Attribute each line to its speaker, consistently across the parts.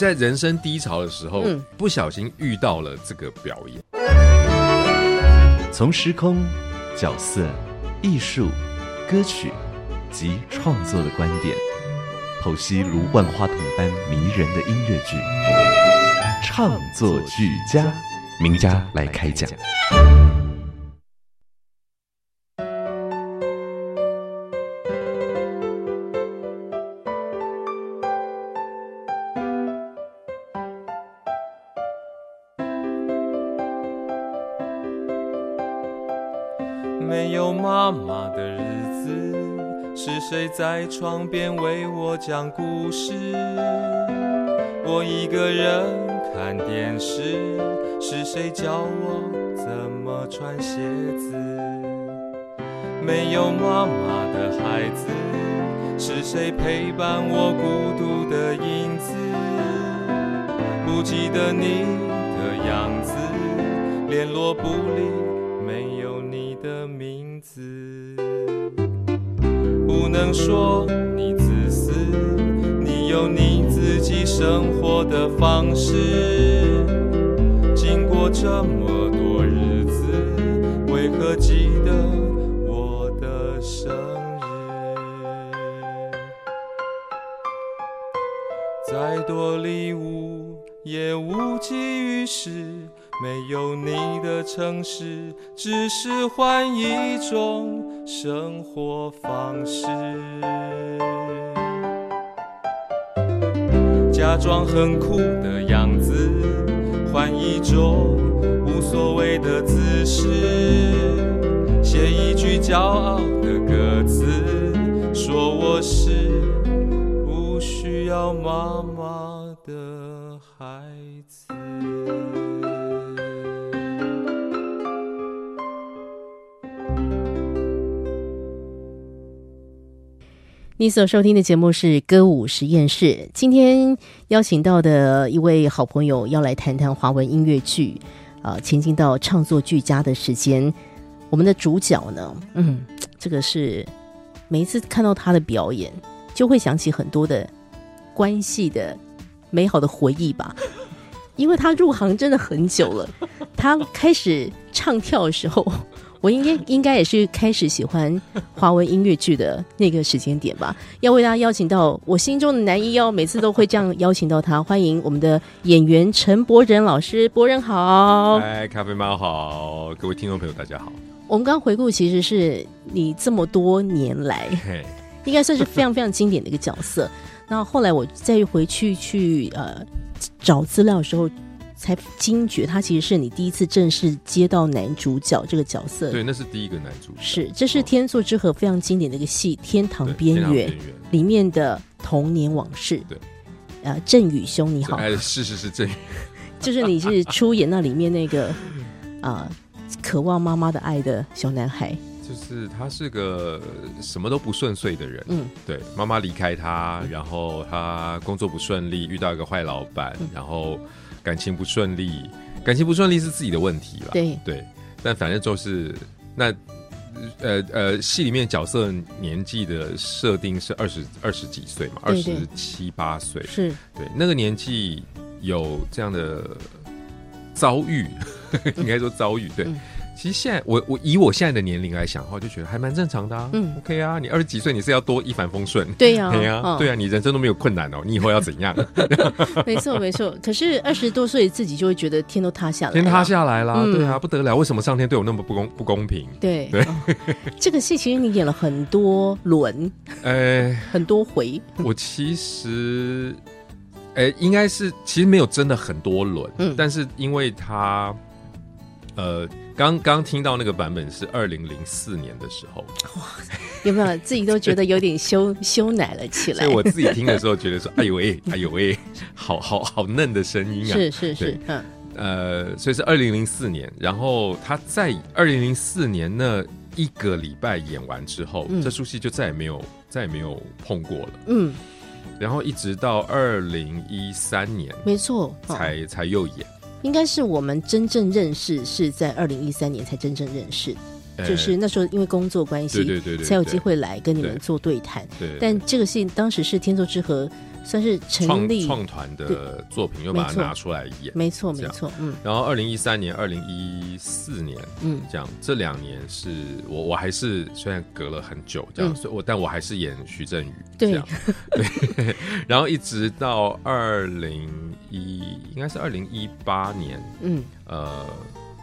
Speaker 1: 在人生低潮的时候，不小心遇到了这个表演。
Speaker 2: 从时空、角色、艺术、歌曲及创作的观点，剖析如万花筒般迷人的音乐剧，唱作俱佳，名家来开讲。
Speaker 3: 在窗边为我讲故事？我一个人看电视，是谁教我怎么穿鞋子？没有妈妈的孩子，是谁陪伴我孤独的影子？不记得你的样子，联络簿里。的名字，不能说你自私，你有你自己生活的方式。经过这么多日子，为何记得我的生日？再多礼物也无济于事。没有你的城市，只是换一种生活方式。假装很酷的样子，换一种无所谓的姿势。写一句骄傲的歌词，说我是不需要妈妈的孩子。
Speaker 4: 你所收听的节目是歌舞实验室。今天邀请到的一位好朋友要来谈谈华文音乐剧，啊，前进到唱作俱佳的时间。我们的主角呢，嗯，这个是每一次看到他的表演，就会想起很多的关系的美好的回忆吧。因为他入行真的很久了，他开始唱跳的时候。我应该应该也是开始喜欢华文音乐剧的那个时间点吧。要为大家邀请到我心中的男一，要每次都会这样邀请到他。欢迎我们的演员陈柏仁老师，柏仁好。
Speaker 1: 嗨，咖啡猫好，各位听众朋友大家好。
Speaker 4: 我们刚刚回顾，其实是你这么多年来，应该算是非常非常经典的一个角色。那后来我再回去去呃找资料的时候。才惊觉，他其实是你第一次正式接到男主角这个角色。
Speaker 1: 对，那是第一个男主角。
Speaker 4: 是，这是《天作之合》非常经典的一个戏，《天堂边缘》里面的童年往事。
Speaker 1: 对，
Speaker 4: 啊，郑宇兄你好。
Speaker 1: 哎，是是是郑宇，
Speaker 4: 就是你是出演那里面那个 啊，渴望妈妈的爱的小男孩。
Speaker 1: 就是他是个什么都不顺遂的人。嗯，对，妈妈离开他，然后他工作不顺利，遇到一个坏老板，然后。感情不顺利，感情不顺利是自己的问题了。
Speaker 4: 对
Speaker 1: 对，但反正就是那呃呃，戏里面角色年纪的设定是二十二十几岁嘛，二十七八岁。
Speaker 4: 是
Speaker 1: 对那个年纪有这样的遭遇，应该说遭遇对。其实现在我我以我现在的年龄来想的话，就觉得还蛮正常的啊。嗯，OK 啊，你二十几岁你是要多一帆风顺？
Speaker 4: 对呀，
Speaker 1: 对呀，对啊，你人生都没有困难哦，你以后要怎样？
Speaker 4: 没错没错。可是二十多岁自己就会觉得天都塌下来，
Speaker 1: 天塌下来啦，对啊，不得了，为什么上天对我那么不公不公平？
Speaker 4: 对对，这个戏其实你演了很多轮，呃，很多回。
Speaker 1: 我其实，哎，应该是其实没有真的很多轮，嗯，但是因为他，呃。刚刚听到那个版本是二零零四年的时候，哇，
Speaker 4: 有没有自己都觉得有点羞 羞奶了起来？
Speaker 1: 所以我自己听的时候觉得说，哎呦喂，哎呦喂，好好好嫩的声音啊！
Speaker 4: 是是是，嗯。
Speaker 1: 呃，所以是二零零四年，然后他在二零零四年那一个礼拜演完之后，这出戏就再也没有再也没有碰过了。嗯，然后一直到二零一三年，
Speaker 4: 没错，
Speaker 1: 才才又演。
Speaker 4: 应该是我们真正认识是在二零一三年才真正认识，就是那时候因为工作关系，
Speaker 1: 对对对，
Speaker 4: 才有机会来跟你们做对谈。
Speaker 1: 对，
Speaker 4: 但这个戏当时是天作之合。算是成立
Speaker 1: 创团的作品，又把它拿出来演，
Speaker 4: 没错没错，嗯。
Speaker 1: 然后二零一三年、二零一四年，嗯，这样这两年是我我还是虽然隔了很久，这样，所以我但我还是演徐振宇，这样，对。然后一直到二零一，应该是二零一八年，嗯，呃。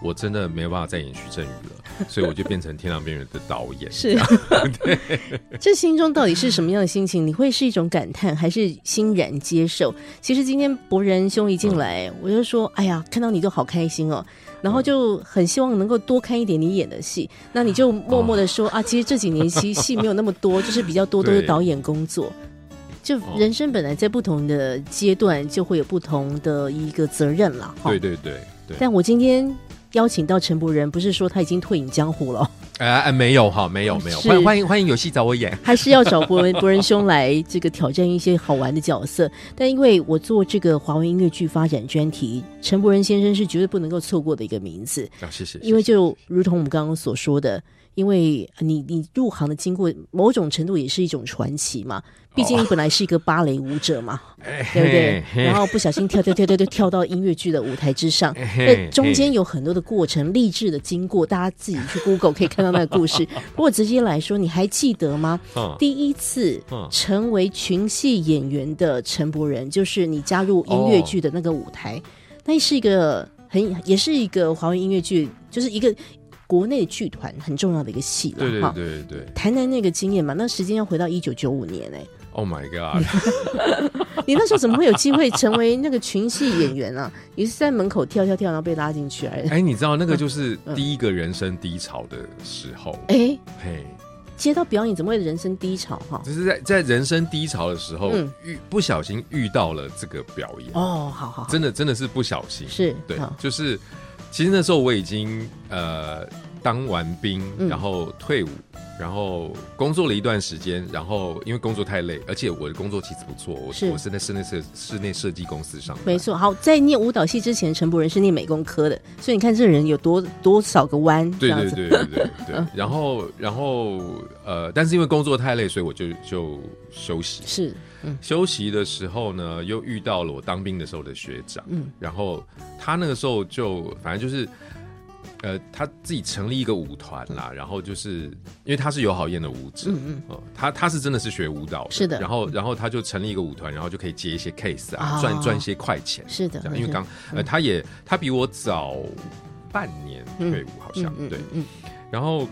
Speaker 1: 我真的没有办法再演徐振宇了，所以我就变成《天堂边缘》的导演。
Speaker 4: 是，对。这心中到底是什么样的心情？你会是一种感叹，还是欣然接受？其实今天博仁兄一进来，我就说：“哎呀，看到你就好开心哦。”然后就很希望能够多看一点你演的戏。那你就默默的说：“啊，其实这几年戏戏没有那么多，就是比较多都是导演工作。就人生本来在不同的阶段就会有不同的一个责任了。”
Speaker 1: 对对对对。
Speaker 4: 但我今天。邀请到陈柏仁，不是说他已经退隐江湖了？
Speaker 1: 哎哎，没有哈，没有没有，欢欢迎欢迎有戏找我演，
Speaker 4: 还是要找博仁博仁兄来这个挑战一些好玩的角色。但因为我做这个华文音乐剧发展专题，陈柏仁先生是绝对不能够错过的一个名字。
Speaker 1: 啊，谢谢。
Speaker 4: 因为就如同我们刚刚所说的。因为你你入行的经过，某种程度也是一种传奇嘛。毕竟你本来是一个芭蕾舞者嘛，对不对？然后不小心跳跳跳跳跳跳到音乐剧的舞台之上，那中间有很多的过程，励志的经过，大家自己去 Google 可以看到那个故事。不过直接来说，你还记得吗？第一次成为群戏演员的陈柏仁，就是你加入音乐剧的那个舞台，那是一个很也是一个华文音乐剧，就是一个。国内剧团很重要的一个戏了，
Speaker 1: 对对对对。
Speaker 4: 谈谈那个经验嘛，那时间要回到一九九五年哎。
Speaker 1: Oh my god！
Speaker 4: 你那时候怎么会有机会成为那个群戏演员啊？你是在门口跳跳跳，然后被拉进去哎？
Speaker 1: 哎，你知道那个就是第一个人生低潮的时候
Speaker 4: 哎嘿，接到表演怎么会人生低潮哈？
Speaker 1: 就是在在人生低潮的时候遇不小心遇到了这个表演
Speaker 4: 哦，好好，
Speaker 1: 真的真的是不小心
Speaker 4: 是
Speaker 1: 对，就是。其实那时候我已经呃当完兵，然后退伍，然后工作了一段时间，然后因为工作太累，而且我的工作其实不错，我是我是在室内设室内设计公司上。
Speaker 4: 没错，好，在念舞蹈系之前，陈柏仁是念美工科的，所以你看这人有多多少个弯，
Speaker 1: 对对对对对对。然后然后呃，但是因为工作太累，所以我就就休息。
Speaker 4: 是。
Speaker 1: 休息的时候呢，又遇到了我当兵的时候的学长，嗯，然后他那个时候就反正就是，呃，他自己成立一个舞团啦，然后就是因为他是友好宴的舞者，嗯嗯，他他是真的是学舞蹈的，
Speaker 4: 是的，
Speaker 1: 然后然后他就成立一个舞团，然后就可以接一些 case 啊，赚赚一些快钱，
Speaker 4: 是的，
Speaker 1: 因为刚呃他也他比我早半年退伍，好像对，嗯，然后。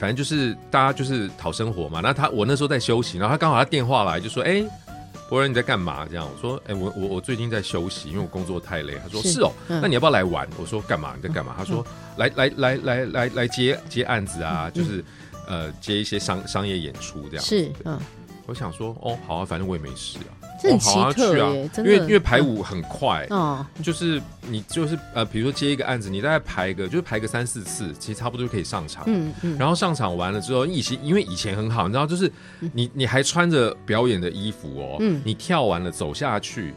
Speaker 1: 反正就是大家就是讨生活嘛。那他我那时候在休息，然后他刚好他电话来就说：“哎，博仁你在干嘛？”这样我说：“哎，我我我最近在休息，因为我工作太累。”他说：“是哦，那你要不要来玩？”我说：“干嘛？你在干嘛？”他说：“来来来来来来接接案子啊，就是呃接一些商商业演出这样。”
Speaker 4: 是嗯，
Speaker 1: 我想说哦好啊，反正我也没事啊。
Speaker 4: 很奇特
Speaker 1: 耶，因为因为排舞很快，哦，就是你就是呃，比如说接一个案子，你大概排个就是排个三四次，其实差不多就可以上场，嗯嗯，然后上场完了之后，以前因为以前很好，你知道，就是你你还穿着表演的衣服哦，嗯，你跳完了走下去，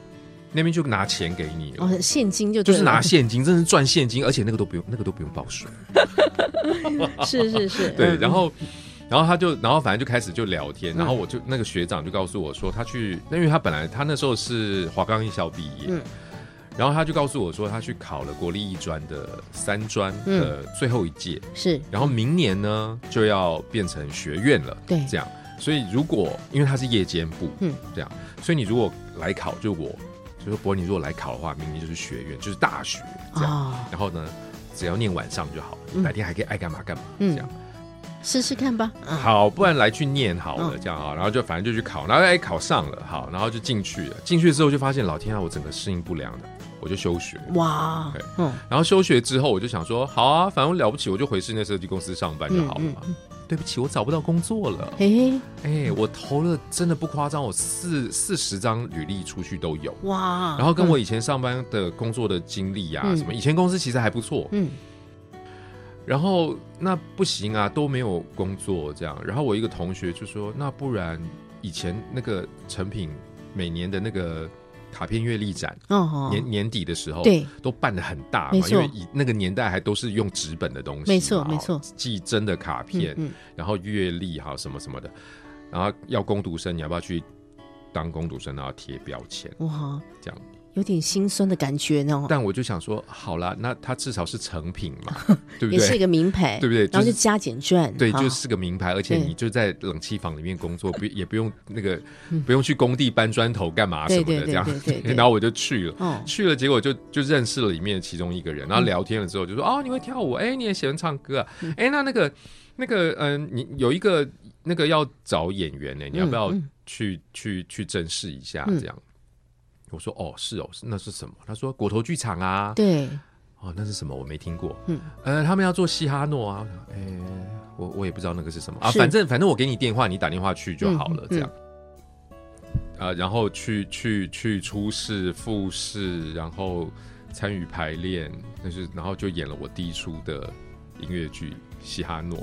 Speaker 1: 那边就拿钱给你，
Speaker 4: 哦，现金就
Speaker 1: 就是拿现金，真是赚现金，而且那个都不用那个都不用报税，
Speaker 4: 是 是是，
Speaker 1: 对，然后。然后他就，然后反正就开始就聊天，然后我就那个学长就告诉我说，他去，因为他本来他那时候是华冈艺校毕业，嗯，然后他就告诉我说，他去考了国立艺专的三专的最后一届，
Speaker 4: 是，
Speaker 1: 然后明年呢就要变成学院了，
Speaker 4: 对，
Speaker 1: 这样，所以如果因为他是夜间部，嗯，这样，所以你如果来考，就我就说，博你如果来考的话，明年就是学院，就是大学，这样，然后呢，只要念晚上就好，白天还可以爱干嘛干嘛，这样。
Speaker 4: 试试看吧。
Speaker 1: 好，不然来去念好了，这样啊，然后就反正就去考，然后哎考上了，好，然后就进去了。进去之后就发现，老天啊，我整个适应不良的，我就休学。哇，嗯，然后休学之后，我就想说，好啊，反正了不起，我就回室内设计公司上班就好了嘛。对不起，我找不到工作了。
Speaker 4: 哎
Speaker 1: 哎，我投了真的不夸张，我四四十张履历出去都有。
Speaker 4: 哇，
Speaker 1: 然后跟我以前上班的工作的经历呀，
Speaker 4: 嗯
Speaker 1: 什么以前公司其实还不错，
Speaker 4: 嗯
Speaker 1: 然后那不行啊，都没有工作这样。然后我一个同学就说，那不然以前那个成品每年的那个卡片阅历展，
Speaker 4: 哦哦。
Speaker 1: 年年底的时候，
Speaker 4: 对，
Speaker 1: 都办的很大嘛，因为以那个年代还都是用纸本的东西，
Speaker 4: 没错
Speaker 1: 哦
Speaker 4: 没错。
Speaker 1: 寄真的卡片，
Speaker 4: 嗯
Speaker 1: 然后阅历哈什么什么的，然后要攻读生，你要不要去当攻读生，然后贴标签？
Speaker 4: 嗯哇，
Speaker 1: 这样？
Speaker 4: 有点心酸的感觉呢，
Speaker 1: 但我就想说，好啦，那它至少是成品嘛，对不对？
Speaker 4: 也是一个名牌，
Speaker 1: 对不对
Speaker 4: 然后就加减赚，
Speaker 1: 对，就是个名牌，而且你就在冷气房里面工作，不也不用那个不用去工地搬砖头干嘛什么的，这样 然后我就去了。
Speaker 4: 哦，
Speaker 1: 去了，结果就就认识了里面其中一个人，
Speaker 4: 嗯
Speaker 1: 然后聊天了之后就说：“哦，你会跳舞？哎，你也喜欢唱歌啊？哎，那那个那个，嗯、你有一个那个要找演员呢，你要不要
Speaker 4: 嗯
Speaker 1: 去、去去正视一下？
Speaker 4: 嗯
Speaker 1: 这样。我说：哦，是哦，那是什么？他说：果头剧场啊。
Speaker 4: 对，
Speaker 1: 哦，那是什么？我没听过。
Speaker 4: 嗯
Speaker 1: 呃，他们要做嘻哈诺啊。哎，我我也不知道那个是什么啊。反正反正我给你电话，你打电话去就好了，
Speaker 4: 嗯
Speaker 1: 这样。啊，然后去去去初试、复试，然后参与排练，那是然后就演了我第一出的音乐剧《嘻哈诺》。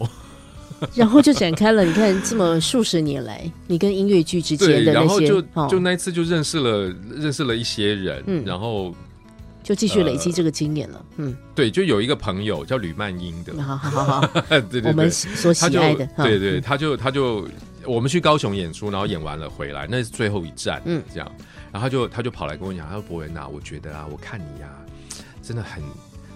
Speaker 4: 然后就展开了，你看这么数十年来，你跟音乐剧之间，的那些，
Speaker 1: 然后就
Speaker 4: 哦。
Speaker 1: 就那一次就认识了认识了一些人，
Speaker 4: 嗯。
Speaker 1: 然后
Speaker 4: 就继续累积这个经验了，嗯，
Speaker 1: 对，就有一个朋友叫吕曼英的，
Speaker 4: 好好好好，
Speaker 1: 对对对，
Speaker 4: 我们所喜爱的，
Speaker 1: 对对，
Speaker 4: 嗯。
Speaker 1: 他就他就我们去高雄演出，然后演完了回来，那是最后一站，
Speaker 4: 嗯。
Speaker 1: 嗯，这样，然后他就他就跑来跟我讲，他说博文啊，我觉得啊，我看你呀、真的很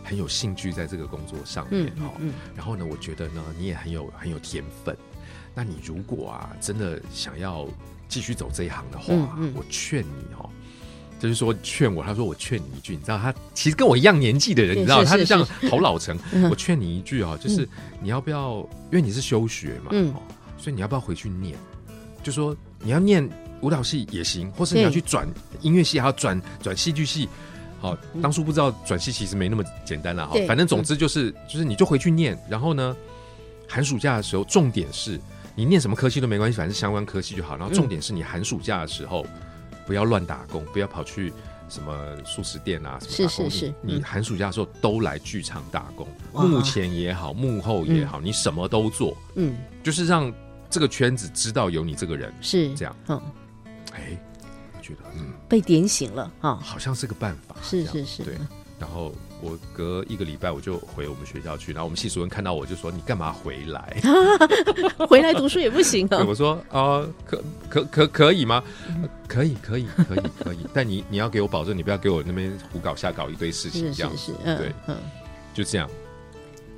Speaker 1: 很有兴趣在这个工作上面哈，
Speaker 4: 嗯嗯
Speaker 1: 然后呢，我觉得呢，你也很有很有天分，那你如果啊，真的想要继续走这一行的话，我劝你哦。就是说劝我，他说我劝你一句，你知道他其实跟我一样年纪的人，你知道他就是这样好老成
Speaker 4: 嗯。
Speaker 1: 我劝你一句啊，就是你要不要，因为你是休学嘛，
Speaker 4: 嗯
Speaker 1: 哦，所以你要不要回去念？就说你要念舞蹈系也行，或是你要去转音乐系，还要转转戏剧系。好，
Speaker 4: 嗯
Speaker 1: 当初不知道转系其实没那么简单了。哈，反正总之就是就是你就回去念，然后呢，寒暑假的时候，重点是你念什么科系都没关系，反正相关科系就好。然后重点是你寒暑假的时候不要乱打工，不要跑去什么素食店啊什么打工。
Speaker 4: 是是是
Speaker 1: 你寒暑假的时候都来剧场打工，幕前也好，幕后也好，你什么都做，
Speaker 4: 嗯，
Speaker 1: 就是让这个圈子知道有你这个人。
Speaker 4: 是
Speaker 1: 这样，
Speaker 4: 嗯，
Speaker 1: 哎，我觉得嗯，
Speaker 4: 被点醒了啊，
Speaker 1: 好像是个办法。
Speaker 4: 是是是
Speaker 1: 对。然后我隔一个礼拜我就回我们学校去，然后我们系主任看到我就说：“你干嘛回来？”
Speaker 4: 回来读书也不行
Speaker 1: 对，
Speaker 4: 啊，
Speaker 1: 我说啊、可可可可以吗？呃可以，可以，可以，可以。但你你要给我保证，你不要给我那边胡搞瞎搞一堆事情，这样
Speaker 4: 是是，嗯
Speaker 1: 对，
Speaker 4: 嗯，
Speaker 1: 就这样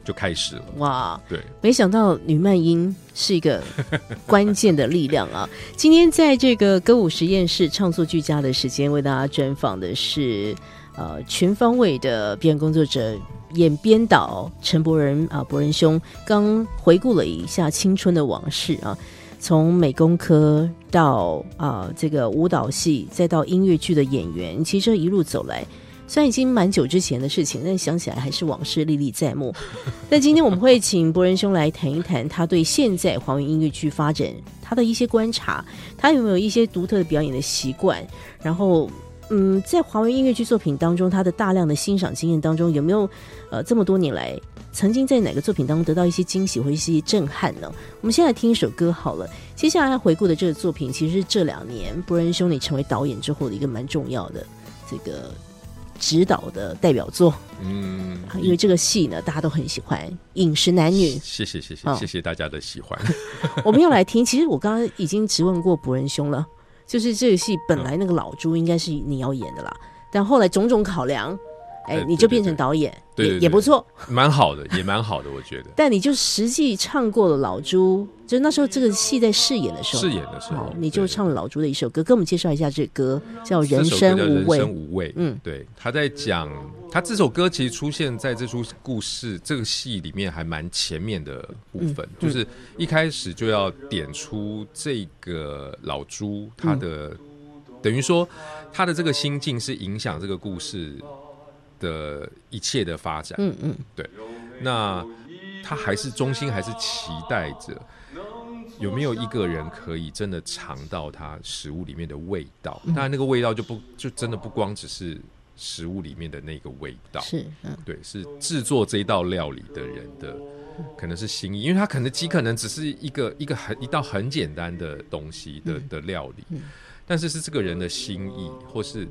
Speaker 1: 就开始了。
Speaker 4: 哇，
Speaker 1: 对，
Speaker 4: 没想到女曼英是一个 关键的力量啊！今天在这个歌舞实验室唱作俱佳的时间，为大家专访的是呃全方位的表演工作者。演编导陈柏仁啊，柏仁兄刚回顾了一下青春的往事啊，从美工科到啊这个舞蹈系，再到音乐剧的演员，其实这一路走来，虽然已经蛮久之前的事情，但想起来还是往事历历在目。但今天我们会请博仁兄来谈一谈他对现在华语音乐剧发展他的一些观察，他有没有一些独特的表演的习惯，然后。嗯，在华语音乐剧作品当中，他的大量的欣赏经验当中，有没有呃这么多年来，曾经在哪个作品当中得到一些惊喜或一些震撼呢？我们先来听一首歌好了。接下来回顾的这个作品，其实是这两年博仁兄你成为导演之后的一个蛮重要的这个指导的代表作。
Speaker 1: 嗯，
Speaker 4: 啊因为这个戏呢，大家都很喜欢，饮食男女。
Speaker 1: 谢谢谢谢
Speaker 4: 哦
Speaker 1: 谢谢大家的喜欢。
Speaker 4: 我们要来听，其实我刚刚已经质问过博仁兄了，就是这个戏本来那个老朱应该是你要演的啦，但后来种种考量，哎，你就变成导演，也
Speaker 1: 对对对
Speaker 4: 也不错。
Speaker 1: 蛮好的，也蛮好的，我觉得。
Speaker 4: 但你就实际唱过了老朱，就那时候这个戏在试演的时候，
Speaker 1: 饰演的时候
Speaker 4: 哦，你就唱了老朱的一首歌，跟我们介绍一下这歌，叫《人生无味
Speaker 1: 叫人生》。无味。
Speaker 4: 嗯
Speaker 1: 对，他在讲他这首歌其实出现在这出故事这个戏里面还蛮前面的部分，
Speaker 4: 嗯
Speaker 1: 就是一开始就要点出这个老朱他的、等于说他的这个心境是影响这个故事的一切的发展。
Speaker 4: 嗯嗯，对。
Speaker 1: 那
Speaker 5: 他还是中心还是期待着有没有一个人可以真的尝到他食物里面的味道。当然，那个味道就不就真的不光只是食物里面的那个味道，
Speaker 4: 是嗯，
Speaker 5: 对，是制作这一道料理的人的可能是心意，因为他可能极可能只是一个一个很一道很简单的东西的的料理，但是是这个人的心意，或是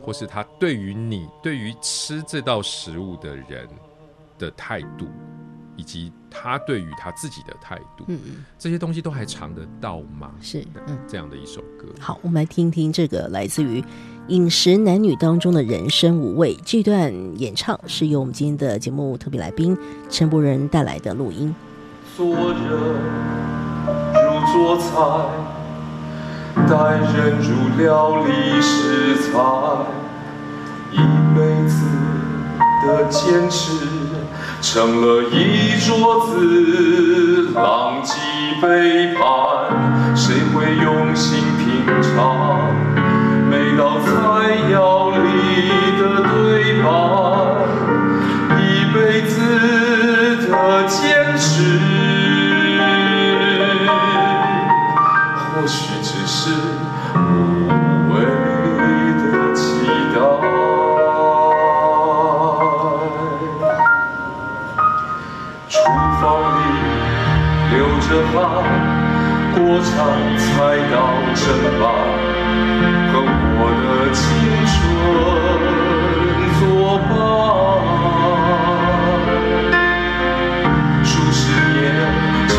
Speaker 5: 或是他对于你对于吃这道食物的人的态度，以及他对于他自己的态度，
Speaker 4: 嗯嗯，
Speaker 5: 这些东西都还尝得到吗？
Speaker 4: 是嗯。
Speaker 5: 这样的一首歌。
Speaker 4: 好，我们来听听这个来自于《饮食男女》当中的人生五味这段演唱，是由我们今天的节目特别来宾陈柏仁带来的录音。
Speaker 1: 做人如做菜，待人如料理食材，一辈子的坚持成了一桌子狼藉背叛，谁会用心品尝每道菜肴里的对白？流着汗，过场菜刀砧板。和我的青春作伴。数十年柴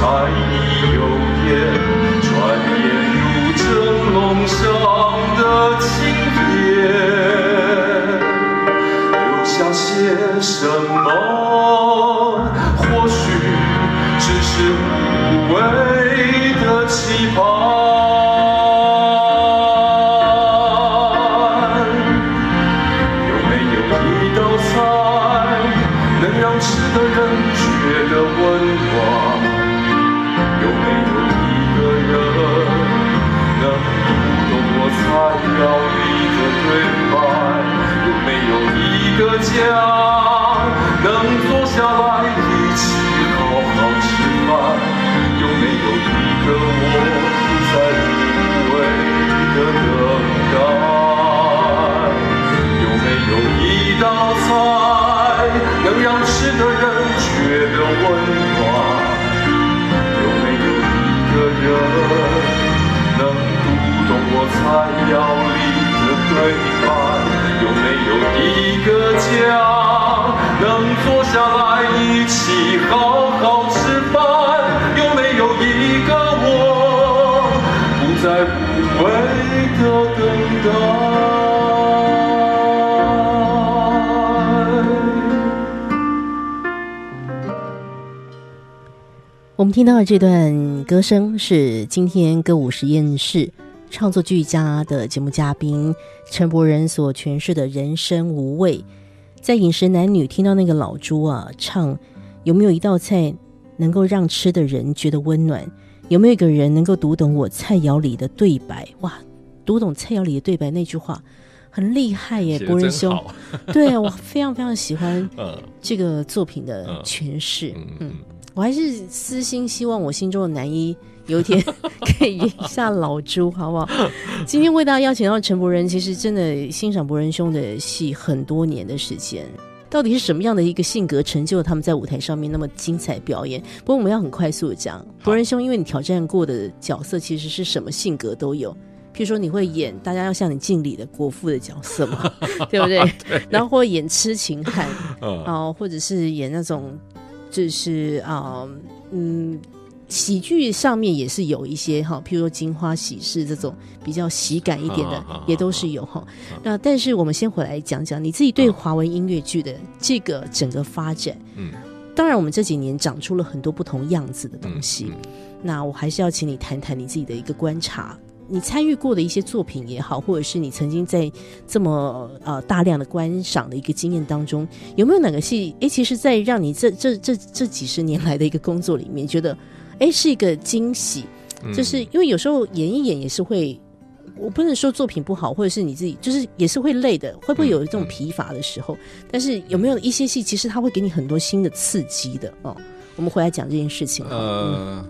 Speaker 1: 米油盐，转眼如蒸笼上的青天，留下些什么？
Speaker 4: 们听到的这段歌声是今天歌舞实验室创作俱佳的节目嘉宾陈柏仁所诠释的人生无味。在饮食男女听到那个老朱啊唱，有没有一道菜能够让吃的人觉得温暖？有没有一个人能够读懂我菜肴里的对白？哇，读懂菜肴里的对白那句话很厉害耶，
Speaker 5: 写
Speaker 4: 柏仁兄。对啊，我非常非常喜欢
Speaker 5: 嗯
Speaker 4: 这个作品的
Speaker 5: 嗯
Speaker 4: 诠释。
Speaker 5: 嗯嗯，
Speaker 4: 我还是私心希望我心中的男一有一天 可以演一下老朱，好不好？今天为大家邀请到陈柏仁，其实真的欣赏柏仁兄的戏很多年的时间。到底是什么样的一个性格成就了他们在舞台上面那么精彩表演？不过我们要很快速的讲，柏仁兄，因为你挑战过的角色其实是什么性格都有。譬如说，你会演大家要向你敬礼的国父的角色嘛，对不对？然后或演痴情汉，
Speaker 5: 嗯
Speaker 4: 哦，或者是演那种就是啊、嗯，喜剧上面也是有一些哈，譬如说《金花喜事》这种比较喜感一点的，也都是有哈。那但是我们先回来讲讲你自己对华文音乐剧的这个整个发展。
Speaker 5: 嗯，
Speaker 4: 当然，我们这几年长出了很多不同样子的东西。
Speaker 5: 嗯
Speaker 4: 那我还是要请你谈谈你自己的一个观察。你参与过的一些作品也好，或者是你曾经在这么呃大量的观赏的一个经验当中，有没有哪个戏？诶，其实，在让你这这这这几十年来的一个工作里面，觉得诶是一个惊喜，
Speaker 5: 嗯
Speaker 4: 就是因为有时候演一演也是会，我不能说作品不好，或者是你自己就是也是会累的，会不会有这种疲乏的时候？但是有没有一些戏，其实它会给你很多新的刺激的哦？我们回来讲这件事情。
Speaker 1: 呃，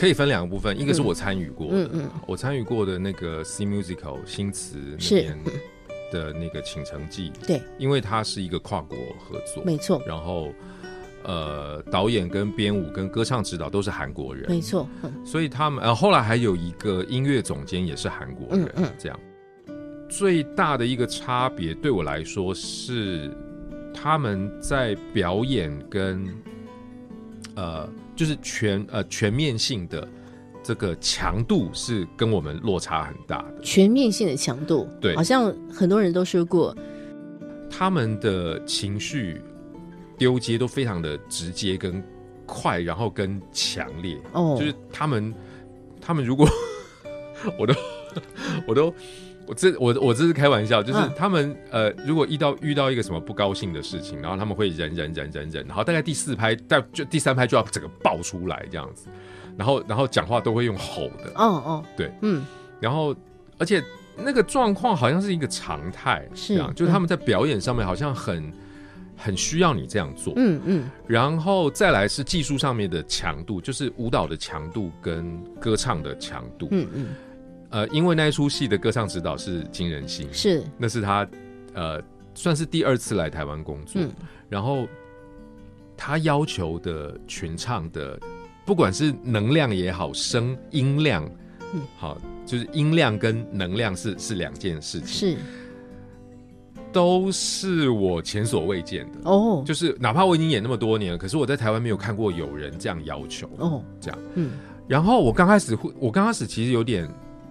Speaker 1: 可以分两个部分，一个是我参与过的，嗯嗯，我参与过的那个 C Musical 新词那边的那个倾城记，
Speaker 4: 对，
Speaker 1: 因为它是一个跨国合作，
Speaker 4: 没错，
Speaker 1: 然后。呃，导演跟编舞跟歌唱指导都是韩国人，
Speaker 4: 没错。
Speaker 1: 所以他们呃后来还有一个音乐总监也是韩国人，这样。最大的一个差别对我来说是他们在表演跟呃就是全呃全面性的这个强度是跟我们落差很大的。
Speaker 4: 全面性的强度，
Speaker 1: 对，
Speaker 4: 好像很多人都说过，
Speaker 1: 他们的情绪。丢接都非常的直接跟快，然后跟强烈，哦，就是他们，他们如果 我都 我都我这我我这是开玩笑，就是他们呃，如果遇到遇到一个什么不高兴的事情，然后他们会忍忍忍忍忍，然后大概第四拍，但就第三拍就要整个爆出来这样子，然后然后讲话都会用吼的，嗯嗯，对，嗯，然后而且那个状况好像是一个常态，是这样，就是他们在表演上面好像很。很需要你这样做，嗯嗯，然后再来是技术上面的强度，就是舞蹈的强度跟歌唱的强度，嗯嗯，呃，因为那一出戏的歌唱指导是金仁星，
Speaker 4: 是，
Speaker 1: 那是他，呃，算是第二次来台湾工作，然后他要求的群唱的，不管是能量也好，声音量，嗯，好，就是音量跟能量是是两件事情，
Speaker 4: 是。
Speaker 1: 都是我前所未见的哦，就是哪怕我已经演那么多年了，可是我在台湾没有看过有人这样要求哦，这样，嗯，然后我刚开始会，我刚开始其实有点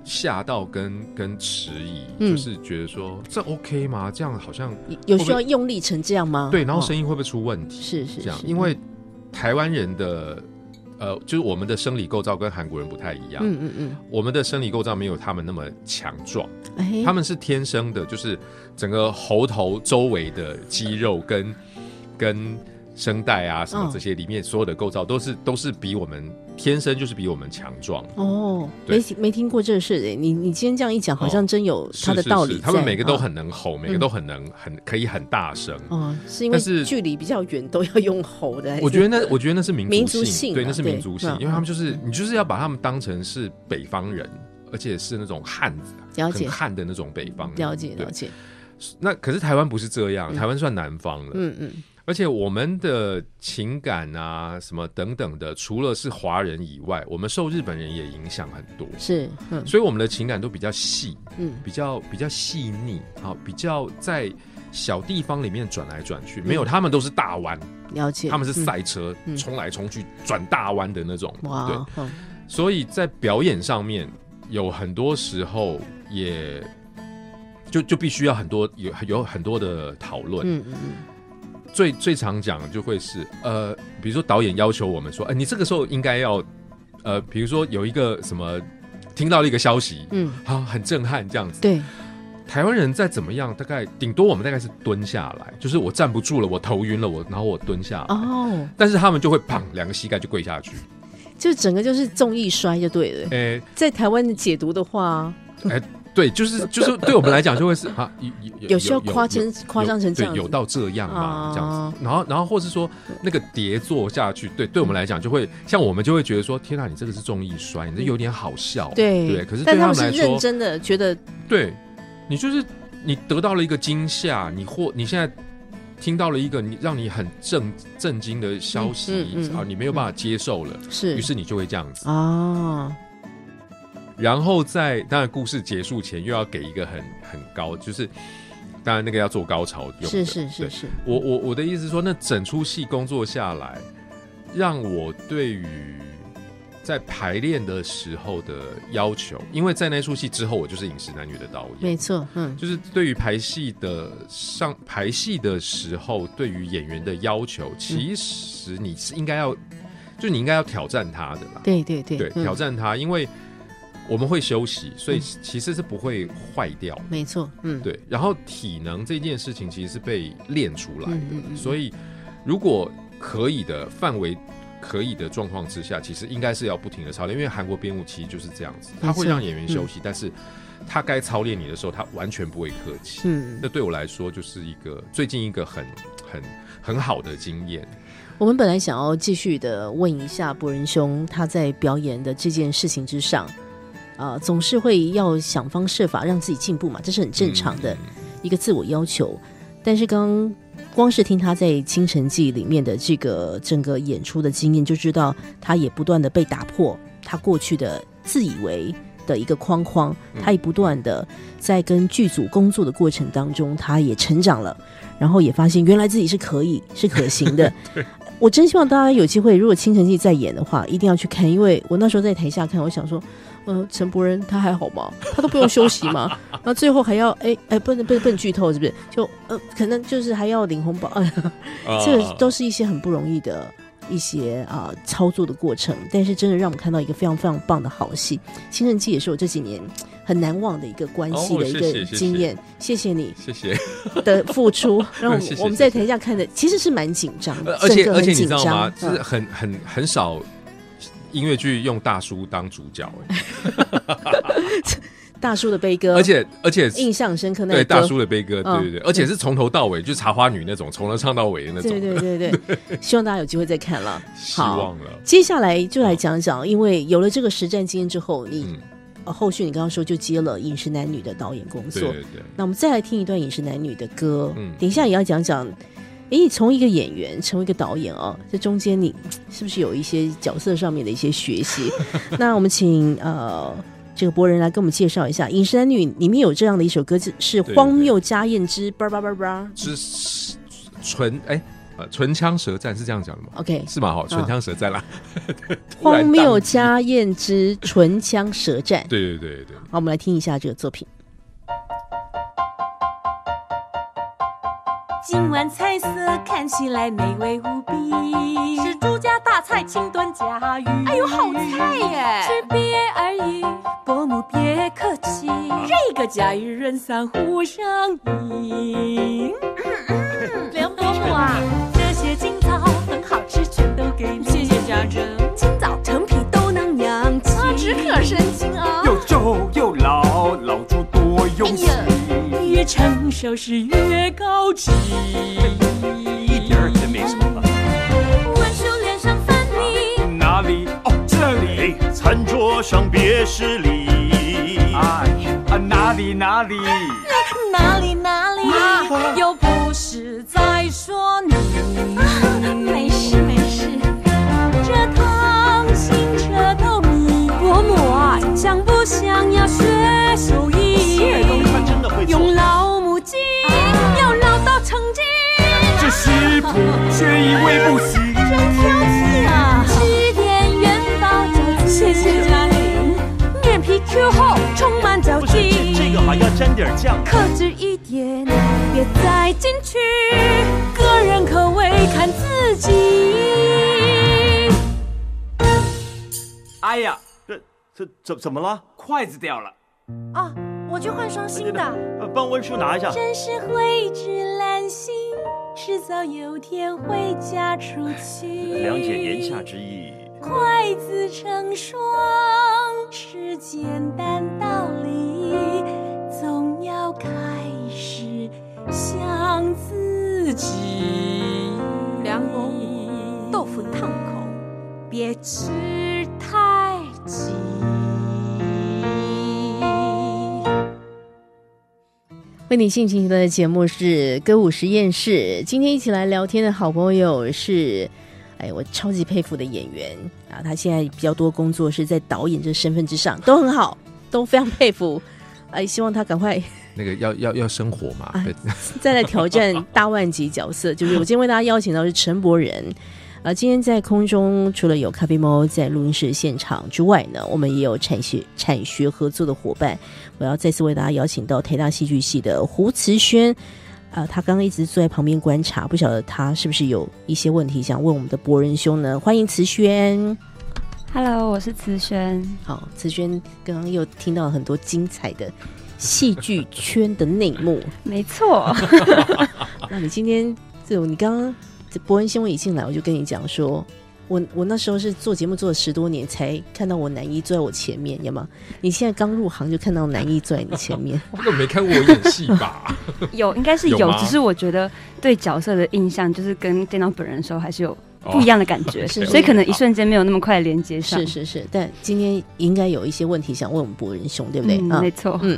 Speaker 1: 吓到跟跟迟疑，就是觉得说这 OK 吗？这样好像
Speaker 4: 有需要用力成这样吗？
Speaker 1: 对，然后声音会不会出问题？
Speaker 4: 是是
Speaker 1: 这样，因为台湾人的。呃，就是我们的生理构造跟韩国人不太一样。嗯嗯嗯，我们的生理构造没有他们那么强壮。哎，他们是天生的，就是整个喉头周围的肌肉跟跟。声带啊，什么这些里面所有的构造都是都是比我们天生就是比我们强壮哦。
Speaker 4: 没没听过这事诶，你你今天这样一讲，好像真有他的道理。
Speaker 1: 他们每个都很能吼，每个都很能很可以很大声。哦，
Speaker 4: 是因为是距离比较远都要用吼的。
Speaker 1: 我觉得那我觉得那是民族性，对，那是民族性，因为他们就是你就是要把他们当成是北方人，而且是那种汉子，
Speaker 4: 了解
Speaker 1: 汉的那种北方人，
Speaker 4: 了解了解。
Speaker 1: 那可是台湾不是这样，台湾算南方了。嗯嗯。而且我们的情感啊，什么等等的，除了是华人以外，我们受日本人也影响很多。
Speaker 4: 是，
Speaker 1: 所以我们的情感都比较细，嗯，比较比较细腻，好，比较在小地方里面转来转去，没有他们都是大弯，
Speaker 4: 了解，
Speaker 1: 他们是赛车冲来冲去转大弯的那种。哇，对，所以在表演上面有很多时候也就就必须要很多有有很多的讨论。嗯嗯嗯。最最常讲的就会是，呃，比如说导演要求我们说，哎，你这个时候应该要，呃，比如说有一个什么，听到了一个消息，嗯，好，很震撼这样子。
Speaker 4: 对，
Speaker 1: 台湾人再怎么样，大概顶多我们大概是蹲下来，就是我站不住了，我头晕了，我然后我蹲下。哦。但是他们就会砰，两个膝盖就跪下去，
Speaker 4: 就整个就是重一摔就对了。哎，在台湾的解读的话，哎。
Speaker 1: 对，就是就是对我们来讲就会是啊，有
Speaker 4: 有有需要夸张夸张成这样，
Speaker 1: 有到这样嘛？这样子，然后然后或是说那个叠坐下去，对，对我们来讲就会像我们就会觉得说，天哪，你这个是重易摔，你这有点好笑，
Speaker 4: 对
Speaker 1: 对。可是
Speaker 4: 但
Speaker 1: 他们是
Speaker 4: 认真的，觉得
Speaker 1: 对，你就是你得到了一个惊吓，你或你现在听到了一个你让你很震震惊的消息啊，你没有办法接受了，
Speaker 4: 是，
Speaker 1: 于是你就会这样子啊。然后在当然故事结束前又要给一个很很高，就是当然那个要做高潮用的。
Speaker 4: 是是是是。
Speaker 1: 我我我的意思是说，那整出戏工作下来，让我对于在排练的时候的要求，因为在那出戏之后，我就是《饮食男女》的导演。
Speaker 4: 没错，嗯，
Speaker 1: 就是对于排戏的上排戏的时候，对于演员的要求，其实你是应该要，就你应该要挑战他的啦。
Speaker 4: 对对对，
Speaker 1: 对挑战他，因为。我们会休息，所以其实是不会坏掉。
Speaker 4: 没错，嗯，
Speaker 1: 对。然后体能这件事情其实是被练出来的，所以如果可以的范围可以的状况之下，其实应该是要不停的操练。因为韩国编舞其实就是这样子，他会让演员休息，但是他该操练你的时候，他完全不会客气。嗯，那对我来说就是一个最近一个很很很好的经验。
Speaker 4: 我们本来想要继续的问一下博仁兄，他在表演的这件事情之上，啊，总是会要想方设法让自己进步嘛，这是很正常的一个自我要求。但是刚光是听他在《倾城记》里面的这个整个演出的经验，就知道他也不断的被打破他过去的自以为的一个框框，他也不断的在跟剧组工作的过程当中，他也成长了，然后也发现原来自己是可以是可行的。我真希望大家有机会，如果《倾城记》再演的话，一定要去看，因为我那时候在台下看，我想说，嗯，陈柏仁他还好吗？他都不用休息吗？然后最后还要，哎哎，不能不能不能剧透，是不是？就呃，可能就是还要领红包，这个都是一些很不容易的一些啊操作的过程。但是真的让我们看到一个非常非常棒的好戏，《倾城记》也是我这几年。很难忘的一个关系的一个经验，谢谢你，
Speaker 1: 谢谢
Speaker 4: 的付出。让我我们在台下看的其实是蛮紧张，
Speaker 1: 而且而且你知道吗？就是很很很少音乐剧用大叔当主角，
Speaker 4: 大叔的悲歌，
Speaker 1: 而且而且
Speaker 4: 印象深刻。那
Speaker 1: 对大叔的悲歌，对对对，而且是从头到尾，就茶花女那种，从头唱到尾的那种。
Speaker 4: 对对对对，希望大家有机会再看了。
Speaker 1: 希望了。
Speaker 4: 接下来就来讲讲，因为有了这个实战经验之后，你。后续你刚刚说就接了《饮食男女》的导演工作，
Speaker 1: 对对对。
Speaker 4: 那我们再来听一段《饮食男女》的歌，嗯，等一下也要讲讲，哎，从一个演员成为一个导演哦，这中间你 是不是有一些角色上面的一些学习？那我们请呃这个博人来跟我们介绍一下《饮食男女》里面有这样的一首歌，是《荒谬家宴之叭叭叭叭》，
Speaker 1: 是纯哎。唇枪舌战是这样讲的吗
Speaker 4: ？OK，
Speaker 1: 是吗？好，唇枪舌战啦。
Speaker 4: 荒谬家宴之唇枪舌战。
Speaker 1: 对对对对。
Speaker 4: 好，我们来听一下这个作品。
Speaker 6: 今晚菜色看起来美味无比，是朱家大菜，清炖甲鱼。哎呦，好菜耶！吃别而已，伯母别客气，这个甲鱼人三互相依。梁伯母啊。这些今早很好吃，全都给你。
Speaker 7: 谢谢家珍。
Speaker 6: 今早成品都能养气，
Speaker 7: 止渴生津啊。
Speaker 8: 又皱又老，老猪多用心。
Speaker 6: 越成熟是越高级。
Speaker 8: 一点儿也没错。
Speaker 6: 文书脸上翻你
Speaker 8: 哪里？哦，这里。餐桌上别失礼。哎，哪里哪里？
Speaker 6: 哪里哪里？又不是在说你。真挑剔啊！吃点元宝就谢谢嘉玲，面皮 Q 厚，充满嚼劲。
Speaker 8: 这个还要沾点酱。
Speaker 6: 克制一点，别再进去。个人口味看自己。
Speaker 8: 哎呀，这这怎怎么了？筷子掉了。
Speaker 7: 啊，我去换双新的。
Speaker 8: 呃，帮温叔拿一下。
Speaker 6: 真是蕙质兰心，迟早有天会嫁出去。
Speaker 8: 梁姐言下之意，
Speaker 6: 筷子成双是简单道理，总要开始想自己。
Speaker 7: 梁公，豆腐烫口，
Speaker 6: 别吃太急。
Speaker 4: 为你进行的节目是歌舞实验室，今天一起来聊天的好朋友是，哎，我超级佩服的演员啊！他现在比较多工作是在导演这身份之上，都很好，都非常佩服。哎，希望他赶快
Speaker 1: 那个要要要生活嘛，
Speaker 4: 再来挑战大万级角色。就是我今天为大家邀请到是陈柏仁。啊，今天在空中除了有咖啡猫在录音室现场之外呢，我们也有产学产学合作的伙伴。我要再次为大家邀请到台大戏剧系的胡慈轩，啊，他刚刚一直坐在旁边观察，不晓得他是不是有一些问题想问我们的博仁兄呢？欢迎慈轩
Speaker 9: ，Hello，我是慈轩。
Speaker 4: 好，慈轩刚刚又听到了很多精彩的戏剧圈的内幕，
Speaker 9: 没错。
Speaker 4: 那你今天就你刚刚。这伯恩新闻一进来，我就跟你讲说，我我那时候是做节目做了十多年，才看到我男一坐在我前面，有吗？你现在刚入行就看到男一坐在你前面，
Speaker 1: 根本没看过我演戏吧？
Speaker 9: 有，应该是有，
Speaker 1: 有
Speaker 9: 只是我觉得对角色的印象就是跟见到本人的时候还是有不一样的感觉，
Speaker 4: 是
Speaker 9: 所以可能一瞬间没有那么快连接上。
Speaker 4: 是是是。但今天应该有一些问题想问我们博仁兄，对不对？
Speaker 9: 嗯，
Speaker 4: 啊
Speaker 9: 没错。
Speaker 4: 嗯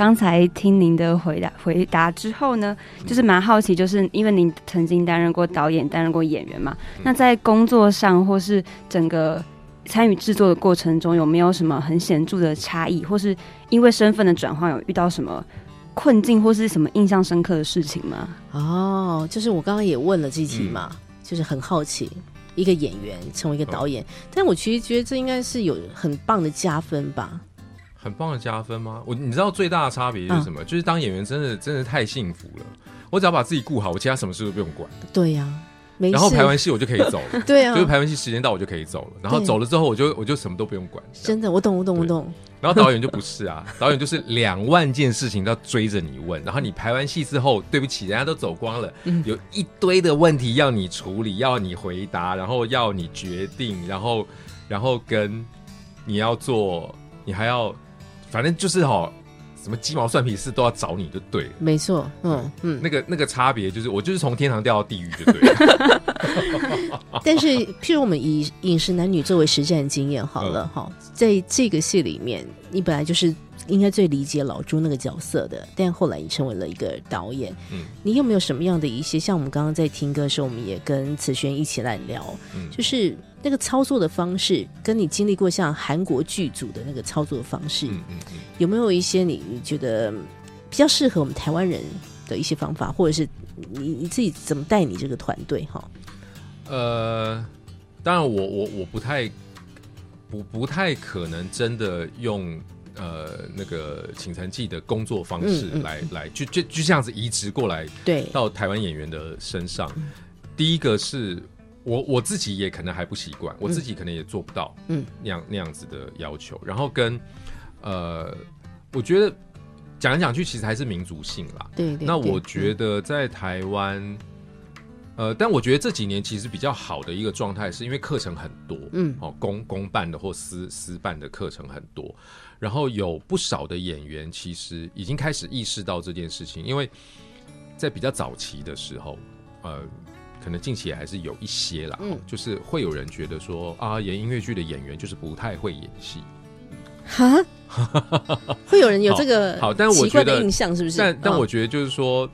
Speaker 9: 刚才听您的回答回答之后呢，就是蛮好奇，就是因为您曾经担任过导演、担任过演员嘛，那在工作上或是整个参与制作的过程中，有没有什么很显著的差异，或是因为身份的转换有遇到什么困境，或是什么印象深刻的事情吗？
Speaker 4: 哦，就是我刚刚也问了这题嘛，就是很好奇。一个演员成为一个导演，但我其实觉得这应该是有很棒的加分吧。
Speaker 1: 很棒的加分吗？我你知道最大的差别是什么？就是当演员真的真的太幸福了。我只要把自己顾好，我其他什么事都不用管。
Speaker 4: 对呀、没事。
Speaker 1: 然后排完戏我就可以走了。
Speaker 4: 对啊
Speaker 1: 就是排完戏时间到我就可以走了。然后走了之后我就我就什么都不用管。
Speaker 4: 真的，我懂，我懂，我懂。
Speaker 1: 然后导演就不是啊，导演就是两万件事情都要追着你问，然后你排完戏之后，对不起，人家都走光了，
Speaker 4: 嗯
Speaker 1: 有一堆的问题要你处理，要你回答，然后要你决定，然后然后跟你要做，你还要，反正就是哦，什么鸡毛蒜皮事都要找你就对了。
Speaker 4: 没错，嗯嗯。
Speaker 1: 那个那个差别就是，我就是从天堂掉到地狱就对了。
Speaker 4: 但是，譬如我们以饮食男女作为实战经验好了哈、在这个戏里面，你本来就是应该最理解老朱那个角色的，但后来你成为了一个导演，
Speaker 1: 嗯
Speaker 4: 你有没有什么样的一些？像我们刚刚在听歌的时候，我们也跟子轩一起来聊，
Speaker 1: 嗯
Speaker 4: 就是那个操作的方式，跟你经历过像韩国剧组的那个操作的方式，
Speaker 1: 嗯嗯嗯。
Speaker 4: 有没有一些你你觉得比较适合我们台湾人的一些方法，或者是你你自己怎么带你这个团队哈？
Speaker 1: 呃，当然我，我我不太不不太可能真的用呃那个请城记的工作方式
Speaker 4: 嗯嗯
Speaker 1: 来、来就就就这样子移植过来
Speaker 4: 对，
Speaker 1: 到台湾演员的身上。第一个是我我自己也可能还不习惯，我自己可能也做不到
Speaker 4: 嗯
Speaker 1: 那样那样子的要求。然后跟呃，我觉得讲来讲去，其实还是民族性啦。
Speaker 4: 对对。
Speaker 1: 那我觉得在台湾，呃，但我觉得这几年其实比较好的一个状态，是因为课程很多，
Speaker 4: 嗯
Speaker 1: 哦，公公办的或私私办的课程很多，然后有不少的演员其实已经开始意识到这件事情，因为在比较早期的时候，呃。可能近期也还是有一些啦，
Speaker 4: 嗯
Speaker 1: 就是会有人觉得说啊，演音乐剧的演员就是不太会演戏，
Speaker 4: 哈，会有人有这个
Speaker 1: 好好但我
Speaker 4: 奇怪的
Speaker 1: 觉得
Speaker 4: 印象是不是？
Speaker 1: 但但
Speaker 4: 嗯
Speaker 1: 我觉得就是说，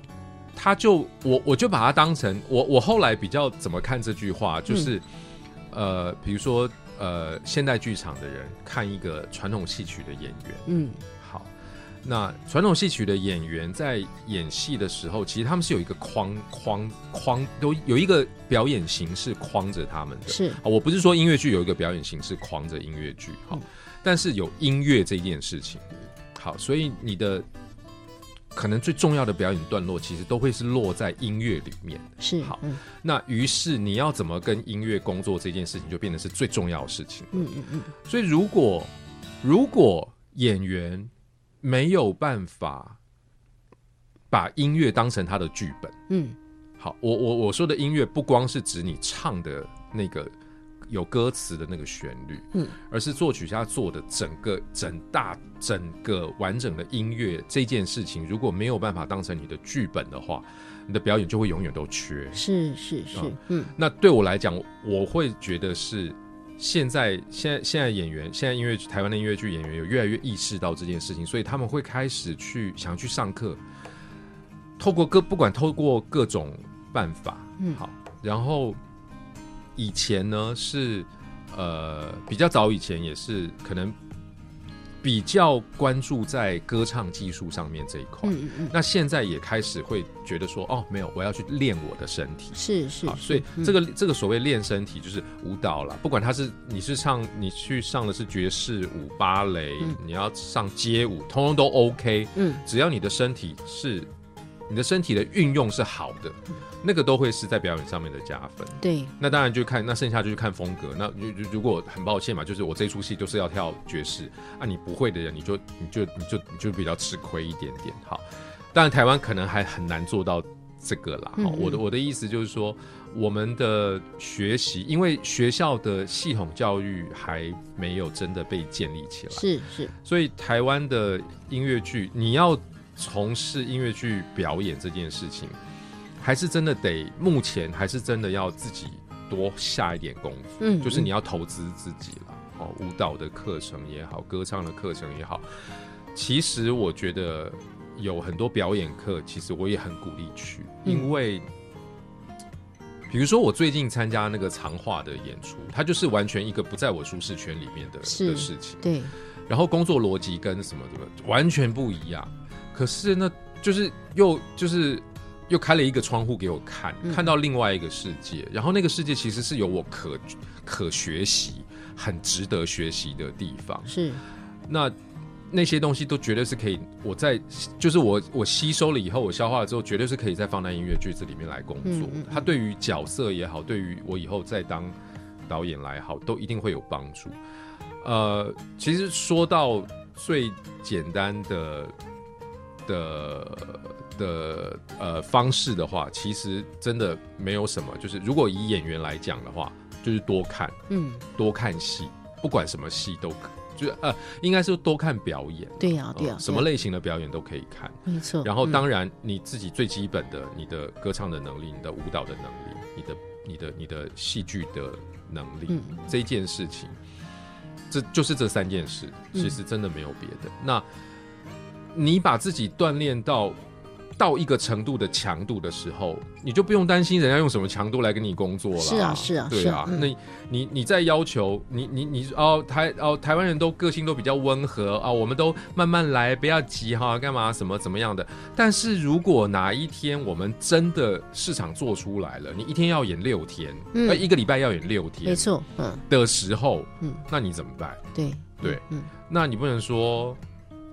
Speaker 1: 他就我我就把它当成我我后来比较怎么看这句话，就是、呃，比如说呃，现代剧场的人看一个传统戏曲的演员，
Speaker 4: 嗯。
Speaker 1: 好，那传统戏曲的演员在演戏的时候，其实他们是有一个框框框，都有一个表演形式框着他们的。
Speaker 4: 是。
Speaker 1: 啊，我不是说音乐剧有一个表演形式框着音乐剧，好，但是有音乐这件事情，好，所以你的可能最重要的表演段落，其实都会是落在音乐里面。
Speaker 4: 是
Speaker 1: 好
Speaker 4: 嗯
Speaker 1: 那于是你要怎么跟音乐工作这件事情，就变得是最重要的事情。
Speaker 4: 嗯嗯嗯
Speaker 1: 所以如果如果演员没有办法把音乐当成他的剧本，
Speaker 4: 嗯
Speaker 1: 好，我我我说的音乐不光是指你唱的那个有歌词的那个旋律，
Speaker 4: 嗯，
Speaker 1: 而是作曲家做的整个整大整个完整的音乐这件事情，如果没有办法当成你的剧本的话，你的表演就会永远都缺。
Speaker 4: 是是是
Speaker 1: 啊
Speaker 4: 嗯。
Speaker 1: 那对我来讲，我会觉得是现在现在现在演员，现在音乐台湾的音乐剧演员有越来越意识到这件事情，所以他们会开始去想要去上课，透过各不管透过各种办法，
Speaker 4: 嗯。
Speaker 1: 好，然后以前呢是呃比较早以前也是可能比较关注在歌唱技术上面这一块，
Speaker 4: 嗯嗯嗯。
Speaker 1: 那现在也开始会觉得说，哦，没有，我要去练我的身体。好，
Speaker 4: 是是啊
Speaker 1: 所以
Speaker 4: 嗯。
Speaker 1: 这个、这个所谓练身体就是舞蹈啦，不管他是你是唱你去上的是爵士舞、芭蕾，
Speaker 4: 嗯。
Speaker 1: 你要上街舞，通通都 OK，
Speaker 4: 嗯。
Speaker 1: 只要你的身体是你的身体的运用是好的，那个都会是在表演上面的加分。
Speaker 4: 对
Speaker 1: 那当然就看那剩下就是看风格。那如如如果很抱歉嘛，就是我这出戏就是要跳爵士啊，你不会的人你就你就你就你就比较吃亏一点点。好，当然台湾可能还很难做到这个啦。
Speaker 4: 嗯
Speaker 1: 我的我的意思就是说，我们的学习，因为学校的系统教育还没有真的被建立起来，
Speaker 4: 是是，
Speaker 1: 所以台湾的音乐剧，你要从事音乐剧表演这件事情，还是真的得目前还是真的要自己多下一点功夫，
Speaker 4: 嗯
Speaker 1: 就是你要投资自己了。哦，舞蹈的课程也好，歌唱的课程也好，其实我觉得有很多表演课，其实我也很鼓励去，
Speaker 4: 嗯
Speaker 1: 因为。比如说，我最近参加那个长话的演出，它就是完全一个不在我舒适圈里面的
Speaker 4: 是
Speaker 1: 的事情。
Speaker 4: 对，
Speaker 1: 然后工作逻辑跟什么什么完全不一样。可是呢，就是又就是又开了一个窗户给我看，
Speaker 4: 嗯
Speaker 1: 看到另外一个世界。然后那个世界其实是有我可可学习、很值得学习的地方。
Speaker 4: 是
Speaker 1: 那那些东西都绝对是可以，我在就是我我吸收了以后，我消化了之后，绝对是可以再放在音乐剧子里面来工作的。
Speaker 4: 嗯嗯嗯
Speaker 1: 它对于角色也好，对于我以后再当导演来好，都一定会有帮助。呃，其实说到最简单的的的呃方式的话，其实真的没有什么。就是如果以演员来讲的话，就是多看，
Speaker 4: 嗯，
Speaker 1: 多看戏，不管什么戏都可，就是呃，应该是多看表演。
Speaker 4: 对呀对呀
Speaker 1: 呃，什么类型的表演都可以看。
Speaker 4: 没错。
Speaker 1: 然后，
Speaker 4: 嗯
Speaker 1: 当然你自己最基本的，你的歌唱的能力，你的舞蹈的能力，你的、你的、你的戏剧的能力，
Speaker 4: 嗯
Speaker 1: 这一件事情，这就是这三件事，
Speaker 4: 嗯
Speaker 1: 其实真的没有别的。那你把自己锻炼到到一个程度的强度的时候，你就不用担心人家用什么强度来跟你工作了。
Speaker 4: 是啊是啊
Speaker 1: 对啊。
Speaker 4: 是啊嗯
Speaker 1: 那你你在要求你你你哦台哦台湾人都个性都比较温和啊、我们都慢慢来，不要急哈，干嘛什么怎么样的。但是如果哪一天我们真的市场做出来了，你一天要演六天，
Speaker 4: 嗯
Speaker 1: 呃一个礼拜要演六天，
Speaker 4: 没错，嗯
Speaker 1: 的时候，
Speaker 4: 嗯，
Speaker 1: 那你怎么办？
Speaker 4: 对
Speaker 1: 对，
Speaker 4: 嗯
Speaker 1: 那你不能说，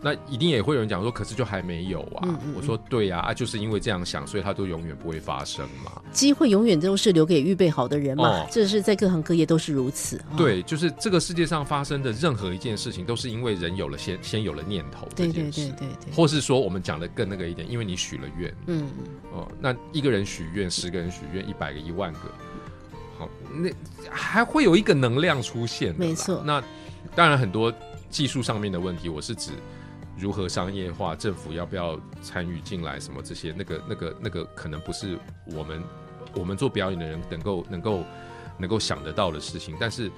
Speaker 1: 那一定也会有人讲说，可是就还没有啊。
Speaker 4: 嗯嗯
Speaker 1: 我说对啊，啊，就是因为这样想，所以它都永远不会发生嘛。
Speaker 4: 机会永远都是留给预备好的人嘛，
Speaker 1: 哦
Speaker 4: 这是在各行各业都是如此。啊
Speaker 1: 对，就是这个世界上发生的任何一件事情，都是因为人有了先先有了念头这
Speaker 4: 对对对对对，
Speaker 1: 或是说我们讲的更那个一点，因为你许了愿
Speaker 4: 嗯
Speaker 1: 哦，那一个人许愿，十个人许愿，一百个、一万个，好，那还会有一个能量出现的。
Speaker 4: 没错
Speaker 1: 那当然很多技术上面的问题，我是指如何商业化，政府要不要参与进来，什么这些，那个、那个、那个，可能不是我们我们做表演的人能够能够能够想得到的事情，但是。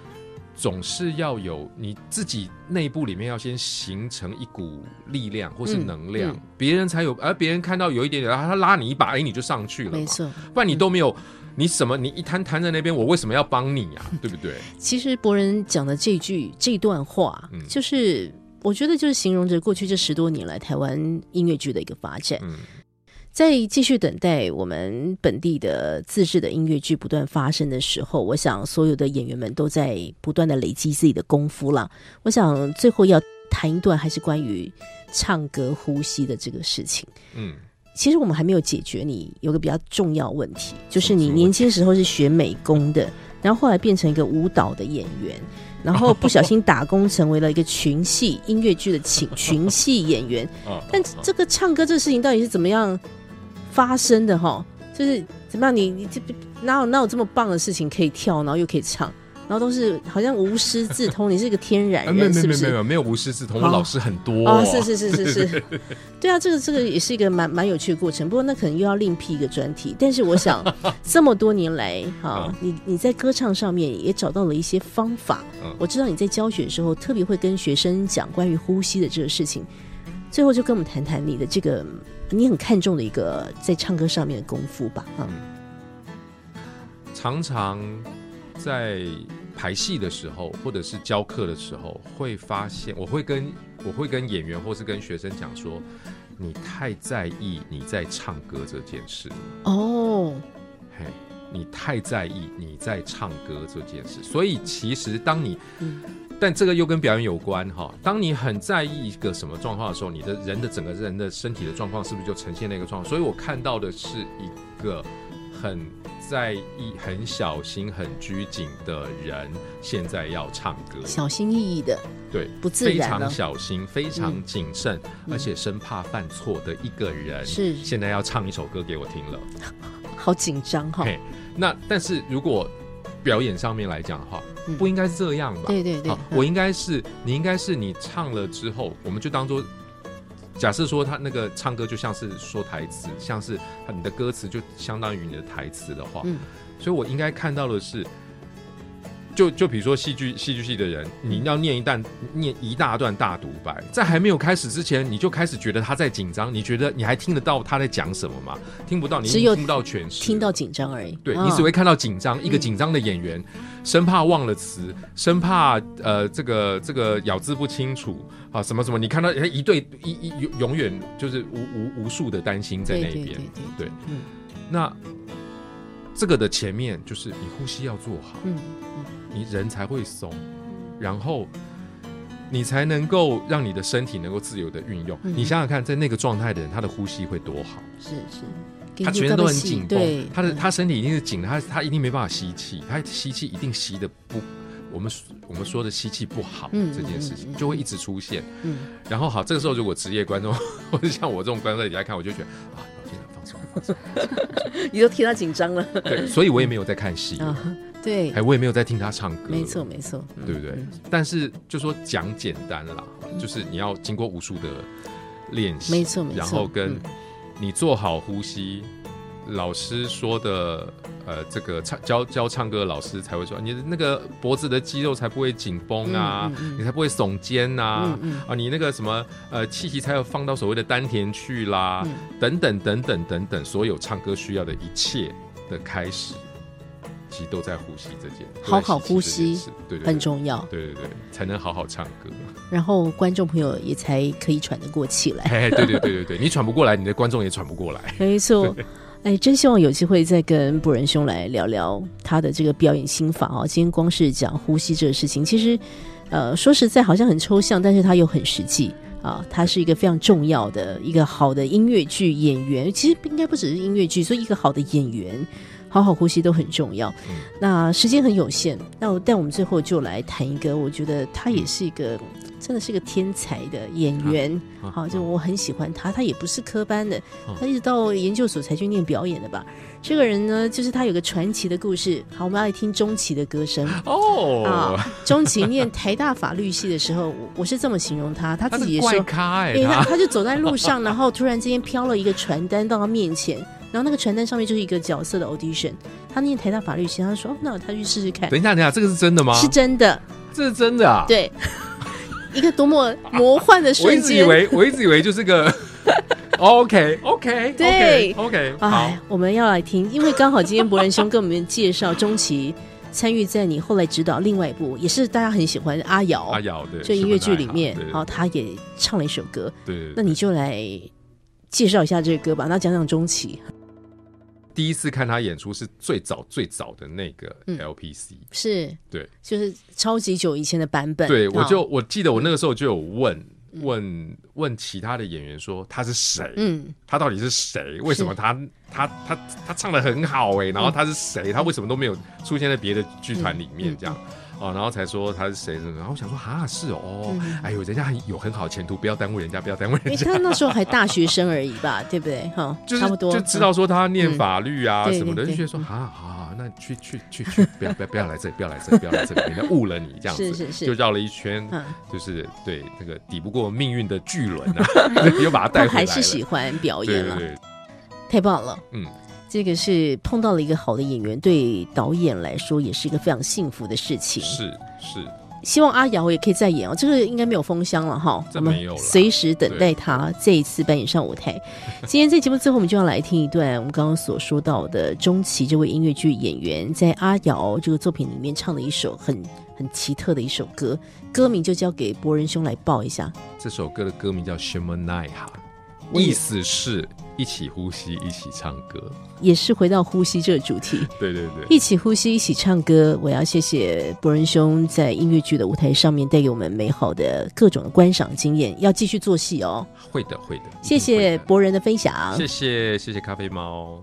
Speaker 1: 总是要有你自己内部里面要先形成一股力量或是
Speaker 4: 嗯
Speaker 1: 能量，
Speaker 4: 嗯
Speaker 1: 别人才有，而别人看到有一点点，然后他拉你一把，哎，你就上去了嘛，
Speaker 4: 没错。
Speaker 1: 不然你都没有，你什么，你一摊摊在那边，我为什么要帮你啊？对不对？
Speaker 4: 其实博人讲的这句这段话，
Speaker 1: 嗯
Speaker 4: 就是我觉得就是形容着过去这十多年来台湾音乐剧的一个发展。
Speaker 1: 嗯
Speaker 4: 在继续等待我们本地的自制的音乐剧不断发生的时候，我想所有的演员们都在不断的累积自己的功夫了。我想最后要谈一段还是关于唱歌呼吸的这个事情。
Speaker 1: 嗯，
Speaker 4: 其实我们还没有解决你有个比较重要问题，就是你年轻时候是学美工的，然后后来变成一个舞蹈的演员，然后不小心打工成为了一个群戏音乐剧的群群戏演员。
Speaker 1: 啊
Speaker 4: 但这个唱歌这个事情到底是怎么样发生的哈？就是怎么样你你这哪有哪有这么棒的事情可以跳，然后又可以唱，然后都是好像无师自通，你是一个天然
Speaker 1: 啊没有
Speaker 4: 人，是不是？
Speaker 1: 没有没有没有无师自通，我老师很多
Speaker 4: 哦，是是是是是，对啊，这个这个也是一个蛮蛮有趣的过程。不过那可能又要另辟一个专题。但是我想，这么多年来，哈、
Speaker 1: 嗯
Speaker 4: 你你在歌唱上面也找到了一些方法。
Speaker 1: 嗯
Speaker 4: 我知道你在教学的时候特别会跟学生讲关于呼吸的这个事情。最后就跟我们谈谈你的这个你很看重的一个在唱歌上面的功夫吧。啊、
Speaker 1: 常常在排戏的时候，或者是教课的时候，会发现我会跟我会跟演员或是跟学生讲说，你太在意你在唱歌这件事，
Speaker 4: 哦，
Speaker 1: 嘿，你太在意你在唱歌这件事，所以其实当你，
Speaker 4: 嗯
Speaker 1: 但这个又跟表演有关哈。当你很在意一个什么状况的时候，你的人的整个人的身体的状况是不是就呈现那个状况？所以我看到的是一个很在意、很小心、很拘谨的人，现在要唱歌，
Speaker 4: 小心翼翼的，
Speaker 1: 对，
Speaker 4: 不自
Speaker 1: 非
Speaker 4: 然非
Speaker 1: 常小心、非常谨慎，而且生怕犯错的一个人，
Speaker 4: 是
Speaker 1: 现在要唱一首歌给我听了。
Speaker 4: 好紧张哈。
Speaker 1: 嘿，那但是如果表演上面来讲的话，
Speaker 4: 嗯
Speaker 1: 不应该是这样吧？
Speaker 4: 对对对
Speaker 1: 我应该是你应该是你唱了之后，我们就当做。假设说他那个唱歌就像是说台词，像是你的歌词就相当于你的台词的话，
Speaker 4: 嗯。
Speaker 1: 所以我应该看到的是，就就比如说戏剧戏剧系的人，你要念一段念一大段大独白，在还没有开始之前，你就开始觉得他在紧张，你觉得你还听得到他在讲什么吗？听不到，你
Speaker 4: 只有
Speaker 1: 听不到全是，
Speaker 4: 听到紧张而已。
Speaker 1: 对
Speaker 4: 啊。
Speaker 1: 你只会看到紧张，一个紧张的演员，生怕忘了词，生怕呃这个这个咬字不清楚啊什么什么，你看到哎一对一一永永远就是无无无数的担心在那边，
Speaker 4: 对对对对。
Speaker 1: 对。
Speaker 4: 嗯。
Speaker 1: 那这个的前面就是你呼吸要做好，
Speaker 4: 嗯嗯
Speaker 1: 你人才会松，然后你才能够让你的身体能够自由的运用。
Speaker 4: 嗯
Speaker 1: 你想想看，在那个状态的人，他的呼吸会多好。
Speaker 4: 是是，
Speaker 1: 他全身都很紧绷，，他的他身体一定是紧的，他他一定没办法吸气，他吸气一定吸的不，我们我们说的吸气不好、
Speaker 4: 嗯
Speaker 1: 这件事情就会一直出现。
Speaker 4: 嗯
Speaker 1: 然后好，这个时候如果职业观众 或者像我这种观众在底下看，我就觉得啊，老天啊放松放松，
Speaker 4: 你都替他紧张了
Speaker 1: 对，所以我也没有在看戏，
Speaker 4: 啊。对。
Speaker 1: 哎，，我也没有在听他唱歌，
Speaker 4: 没错没错，嗯
Speaker 1: 对不对？
Speaker 4: 嗯？
Speaker 1: 但是就说讲简单啦，就是你要经过无数的练习，
Speaker 4: 没错没错
Speaker 1: 然后跟
Speaker 4: 嗯。
Speaker 1: 你做好呼吸。老师说的，呃，这个唱教教唱歌的老师才会说，你的那个脖子的肌肉才不会紧绷啊，你才不会耸肩呐、
Speaker 4: 嗯嗯。
Speaker 1: 啊，你那个什么呃气息才有放到所谓的丹田去啦，
Speaker 4: 嗯。
Speaker 1: 等等等等等等，所有唱歌需要的一切的开始，其实都在呼吸这件，
Speaker 4: 好好呼
Speaker 1: 吸对对对
Speaker 4: 很重要，
Speaker 1: 对对对，才能好好唱歌。
Speaker 4: 然后观众朋友也才可以喘得过气来。
Speaker 1: 对对对对对，你喘不过来，你的观众也喘不过来。
Speaker 4: 没错。哎，真希望有机会再跟博仁兄来聊聊他的这个表演心法哦。今天光是讲呼吸这个事情，其实，呃，说实在好像很抽象，但是他又很实际啊。他是一个非常重要的一个好的音乐剧演员，其实应该不只是音乐剧，所以一个好的演员，好好呼吸都很重要。
Speaker 1: 嗯
Speaker 4: 那时间很有限，那我但我们最后就来谈一个，我觉得他也是一个真的是个天才的演员。
Speaker 1: 啊
Speaker 4: 好，就我很喜欢他，他也不是科班的
Speaker 1: 哦，
Speaker 4: 他一直到研究所才去念表演的吧。这个人呢，就是他有个传奇的故事。好，我们要来听钟琪的歌声
Speaker 1: 哦，
Speaker 4: 啊。钟琪念台大法律系的时候，我我是这么形容他，他自己也说，
Speaker 1: 咖哎、
Speaker 4: 因为他
Speaker 1: 他
Speaker 4: 他就走在路上，然后突然之间飘了一个传单到他面前，然后那个传单上面就是一个角色的 audition。他念台大法律系，他说：“哦，那他去试试看。
Speaker 1: 等一下，等一下，这个是真的吗？
Speaker 4: 是真的，
Speaker 1: 这是真的啊？，
Speaker 4: 对，一个多么魔幻的
Speaker 1: 我
Speaker 4: 瞬间。
Speaker 1: 一直以为，我一直以为就是个 OK OK
Speaker 4: 对
Speaker 1: OK 好
Speaker 4: 哎，，我们要来听，因为刚好今天博仁兄跟我们介绍钟琪参与在你后来指导另外一部，也是大家很喜欢的阿瑶
Speaker 1: 阿瑶对，
Speaker 4: 这音乐剧里面
Speaker 1: 然
Speaker 4: 后，他也唱了一首歌，
Speaker 1: 对
Speaker 4: 那你就来介绍一下这个歌吧，那讲讲钟琪，
Speaker 1: 第一次看他演出是最早最早的那个
Speaker 4: 嗯。
Speaker 1: LPC，、
Speaker 4: 是。
Speaker 1: 对。
Speaker 4: 就是超级久以前的版本，
Speaker 1: 对，我就我记得我那个时候就有问问问其他的演员说他是谁，
Speaker 4: 嗯。
Speaker 1: 他到底是谁？为什么他他他他唱的很好哎、然后他是谁？他为什么都没有出现在别的剧团里面
Speaker 4: 嗯
Speaker 1: 这样？哦，然后才说他是谁？然后我想说啊，是哦，
Speaker 4: 嗯
Speaker 1: 哎呦，人家有很好前途，不要耽误人家，不要耽误人
Speaker 4: 哎，
Speaker 1: 家。
Speaker 4: 他那时候还大学生而已吧，对不对？哈，
Speaker 1: 就是
Speaker 4: 差不多
Speaker 1: 就知道说他念
Speaker 4: 嗯
Speaker 1: 法律啊什么的，就觉得说啊，好好，那去去去去，不要不要不要来这里，不要来这里，不要来这里，人家误了你这样子，
Speaker 4: 是是是
Speaker 1: 就绕了一圈，
Speaker 4: 嗯
Speaker 1: 就是对那个抵不过命运的巨轮啊，又把他带回来
Speaker 4: 还是喜欢表演
Speaker 1: 对，
Speaker 4: 太棒了。
Speaker 1: 嗯，
Speaker 4: 这个是碰到了一个好的演员，对导演来说也是一个非常幸福的事情。
Speaker 1: 是是，
Speaker 4: 希望阿瑶也可以再演哦，这个应该没有封箱了哈，我
Speaker 1: 没有啦
Speaker 4: 随时等待他这一次扮演上舞台。今天这节目最后，我们就要来听一段我们刚刚所说到的钟琦这位音乐剧演员在阿瑶这个作品里面唱的一首很很奇特的一首歌，歌名就交给博仁兄来报一下。
Speaker 1: 这首歌的歌名叫《s h i m a n a i h a
Speaker 4: 我也
Speaker 1: 意思是一起呼吸一起唱歌。
Speaker 4: 也是回到呼吸这个主题。
Speaker 1: 对对对。
Speaker 4: 一起呼吸一起唱歌。我要谢谢博人兄在音乐剧的舞台上面带给我们美好的各种的观赏经验要继续做戏哦。
Speaker 1: 会的会的
Speaker 4: 谢谢博人的分享。
Speaker 1: 谢谢谢谢咖啡猫。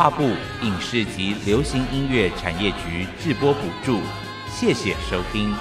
Speaker 6: 化部影视及流行音乐产业局直播补助，谢谢收听。